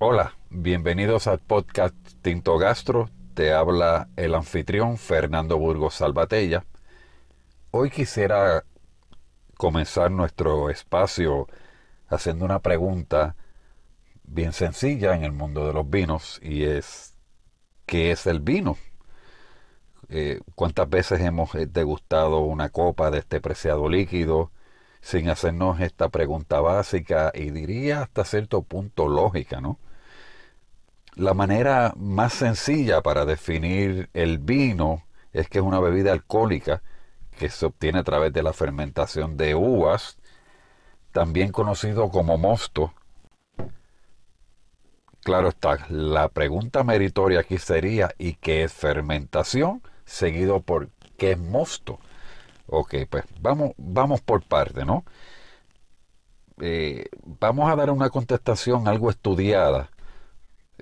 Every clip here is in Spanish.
Hola, bienvenidos al podcast Tinto Gastro. Te habla el anfitrión Fernando Burgos Salvatella. Hoy quisiera comenzar nuestro espacio haciendo una pregunta bien sencilla en el mundo de los vinos y es ¿qué es el vino? Eh, ¿Cuántas veces hemos eh, degustado una copa de este preciado líquido sin hacernos esta pregunta básica y diría hasta cierto punto lógica, ¿no? La manera más sencilla para definir el vino es que es una bebida alcohólica que se obtiene a través de la fermentación de uvas, también conocido como mosto. Claro está, la pregunta meritoria aquí sería ¿y qué es fermentación? Seguido por ¿qué es mosto? Ok, pues vamos, vamos por parte, ¿no? Eh, vamos a dar una contestación algo estudiada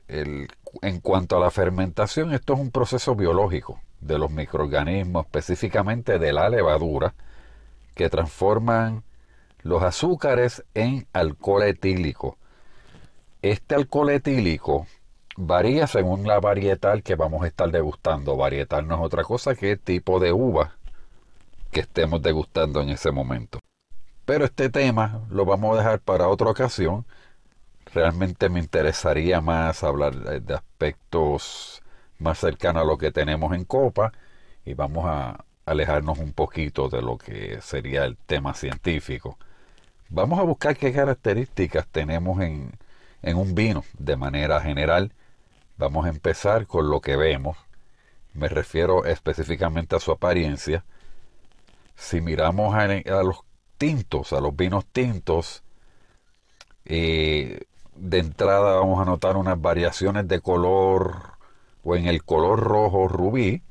en cuanto a la fermentación, esto es un proceso biológico de los microorganismos, específicamente de la levadura, que transforman los azúcares en alcohol etílico. Este alcohol etílico varía según la varietal que vamos a estar degustando. Varietal no es otra cosa que el tipo de uva que estemos degustando en ese momento. Pero este tema lo vamos a dejar para otra ocasión realmente me interesaría más hablar de aspectos más cercanos a lo que tenemos en Copa y vamos a alejarnos un poquito de lo que sería el tema científico. Vamos a buscar qué características tenemos en, en un vino de manera general. Vamos a empezar con lo que vemos. Me refiero específicamente a su apariencia. Si miramos a, los tintos, a los vinos tintos, eh, de entrada vamos a notar unas variaciones de color o en el color rojo rubí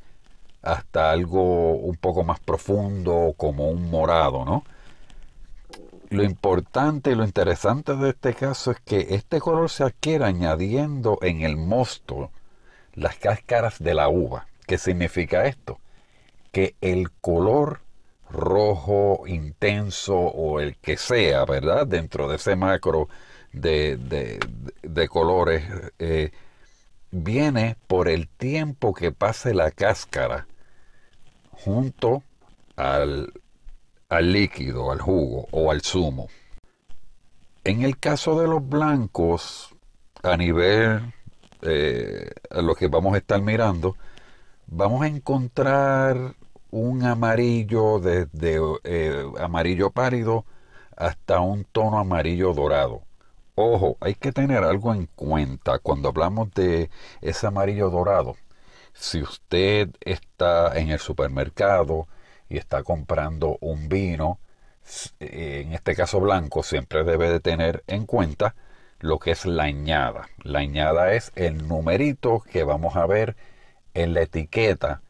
hasta algo un poco más profundo como un morado, ¿no? Lo importante y lo interesante de este caso es que este color se adquiere añadiendo en el mosto las cáscaras de la uva. ¿Qué significa esto? Que el color rojo intenso o el que sea, ¿verdad? Dentro de ese macro de, colores eh, viene por el tiempo que pase la cáscara junto al, al líquido, al jugo o al zumo. En el caso de los blancos, a nivel eh, a lo que vamos a estar mirando, vamos a encontrar un amarillo desde eh, amarillo pálido hasta un tono amarillo dorado. Ojo, hay que tener algo en cuenta cuando hablamos de ese amarillo dorado. Si usted está en el supermercado y está comprando un vino, eh, en este caso blanco, siempre debe de tener en cuenta lo que es la añada. La añada es el numerito que vamos a ver en la etiqueta.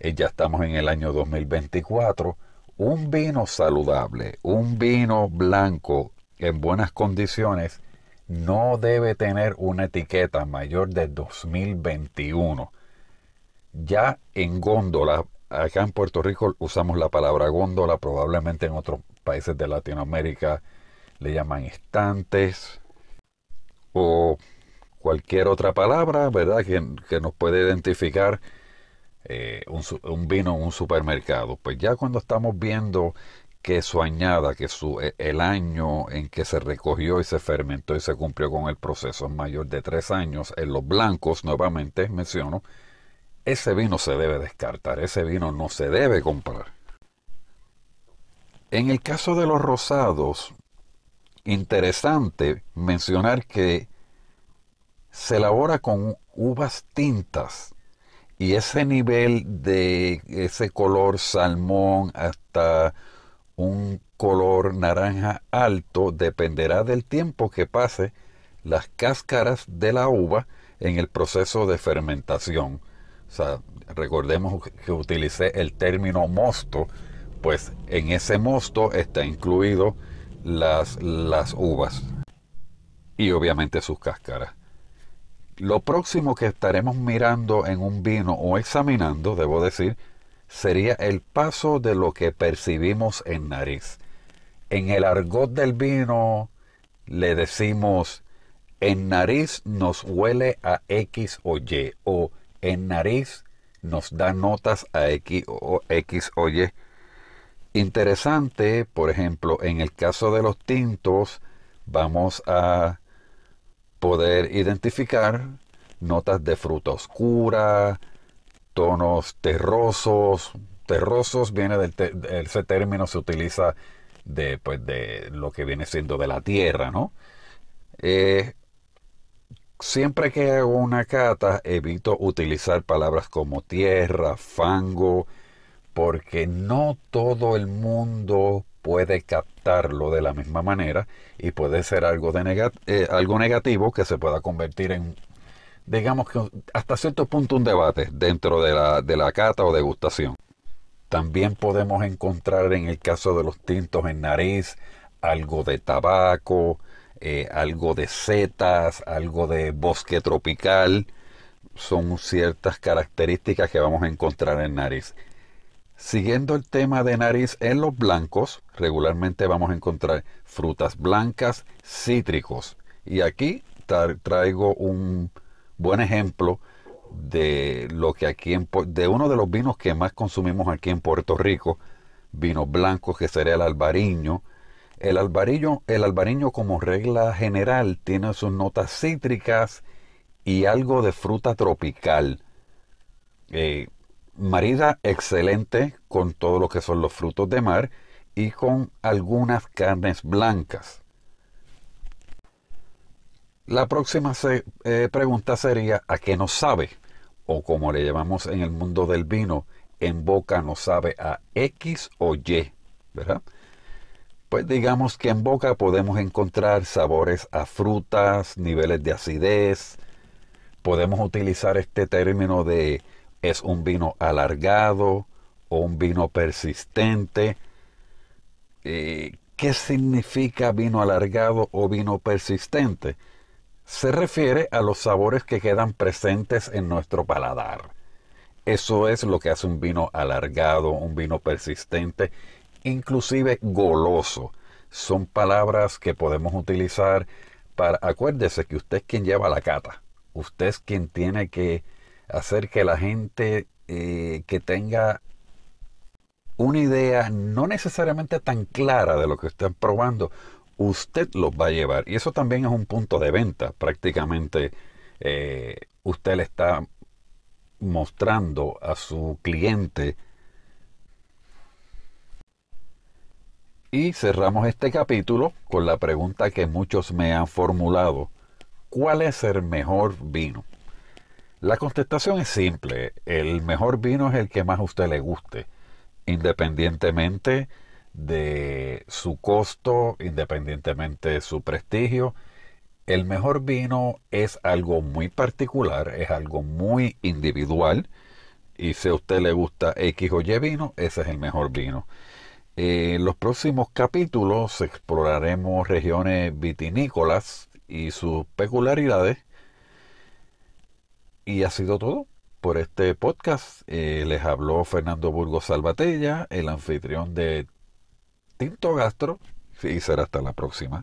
Eh, ya estamos en el año 2024. Un vino saludable, un vino blanco en buenas condiciones no debe tener una etiqueta mayor de 2021. Ya en góndola, acá en Puerto Rico usamos la palabra góndola, probablemente en otros países de Latinoamérica le llaman estantes o cualquier otra palabra, ¿verdad? Que, nos puede identificar eh, un, un, vino en un supermercado. Pues ya cuando estamos viendo que su añada, que su, e, el año en que se recogió y se fermentó y se cumplió con el proceso es mayor de tres años, en los blancos, nuevamente menciono, ese vino se debe descartar, ese vino no se debe comprar. En el caso de los rosados, interesante mencionar que se elabora con uvas tintas y ese nivel de ese color salmón hasta un color naranja alto dependerá del tiempo que pase las cáscaras de la uva en el proceso de fermentación. O sea, recordemos que utilicé el término mosto, pues en ese mosto está incluido las, las uvas y obviamente sus cáscaras. Lo próximo que estaremos mirando en un vino o examinando, debo decir, sería el paso de lo que percibimos en nariz. En el argot del vino le decimos en nariz nos huele a X o Y o en nariz nos da notas a X o, X o Y. Interesante, por ejemplo, en el caso de los tintos, vamos a poder identificar notas de fruta oscura, tonos terrosos. Terrosos viene del ese término se utiliza de, pues, de lo que viene siendo de la tierra, ¿no? Eh, siempre que hago una cata evito utilizar palabras como tierra, fango, porque no todo el mundo puede captarlo de la misma manera y puede ser algo, de eh, algo negativo que se pueda convertir en, digamos que hasta cierto punto un debate dentro de la, de la cata o degustación. También podemos encontrar en el caso de los tintos en nariz algo de tabaco, eh, algo de setas, algo de bosque tropical. Son ciertas características que vamos a encontrar en nariz. Siguiendo el tema de nariz en los blancos, regularmente vamos a encontrar frutas blancas, cítricos. Y aquí traigo un buen ejemplo de lo que aquí de uno de los vinos que más consumimos aquí en Puerto Rico, vinos blancos que sería el albariño. El albariño, el albariño como regla general tiene sus notas cítricas y algo de fruta tropical. Eh, marida excelente con todo lo que son los frutos de mar y con algunas carnes blancas. La próxima eh, pregunta sería, ¿a qué nos sabe? O como le llamamos en el mundo del vino, en boca nos sabe a X o Y, ¿verdad? Pues digamos que en boca podemos encontrar sabores a frutas, niveles de acidez. Podemos utilizar este término de es un vino alargado o un vino persistente. Eh, ¿Qué significa vino alargado o vino persistente? Se refiere a los sabores que quedan presentes en nuestro paladar. Eso es lo que hace un vino alargado, un vino persistente, inclusive goloso. Son palabras que podemos utilizar para... Acuérdese que usted es quien lleva la cata. Usted es quien tiene que hacer que la gente eh, que tenga una idea no necesariamente tan clara de lo que están probando, usted los va a llevar. Y eso también es un punto de venta. Prácticamente eh, usted le está mostrando a su cliente. Y cerramos este capítulo con la pregunta que muchos me han formulado. ¿Cuál es el mejor vino? La contestación es simple. El mejor vino es el que más a usted le guste, independientemente de su costo, independientemente de su prestigio. El mejor vino es algo muy particular, es algo muy individual. Y si a usted le gusta X o Y vino, ese es el mejor vino. En los próximos capítulos exploraremos regiones vitinícolas y sus peculiaridades y ha sido todo por este podcast. Eh, les habló Fernando Burgos Salvatella, el anfitrión de Tinto Gastro. Y será hasta la próxima.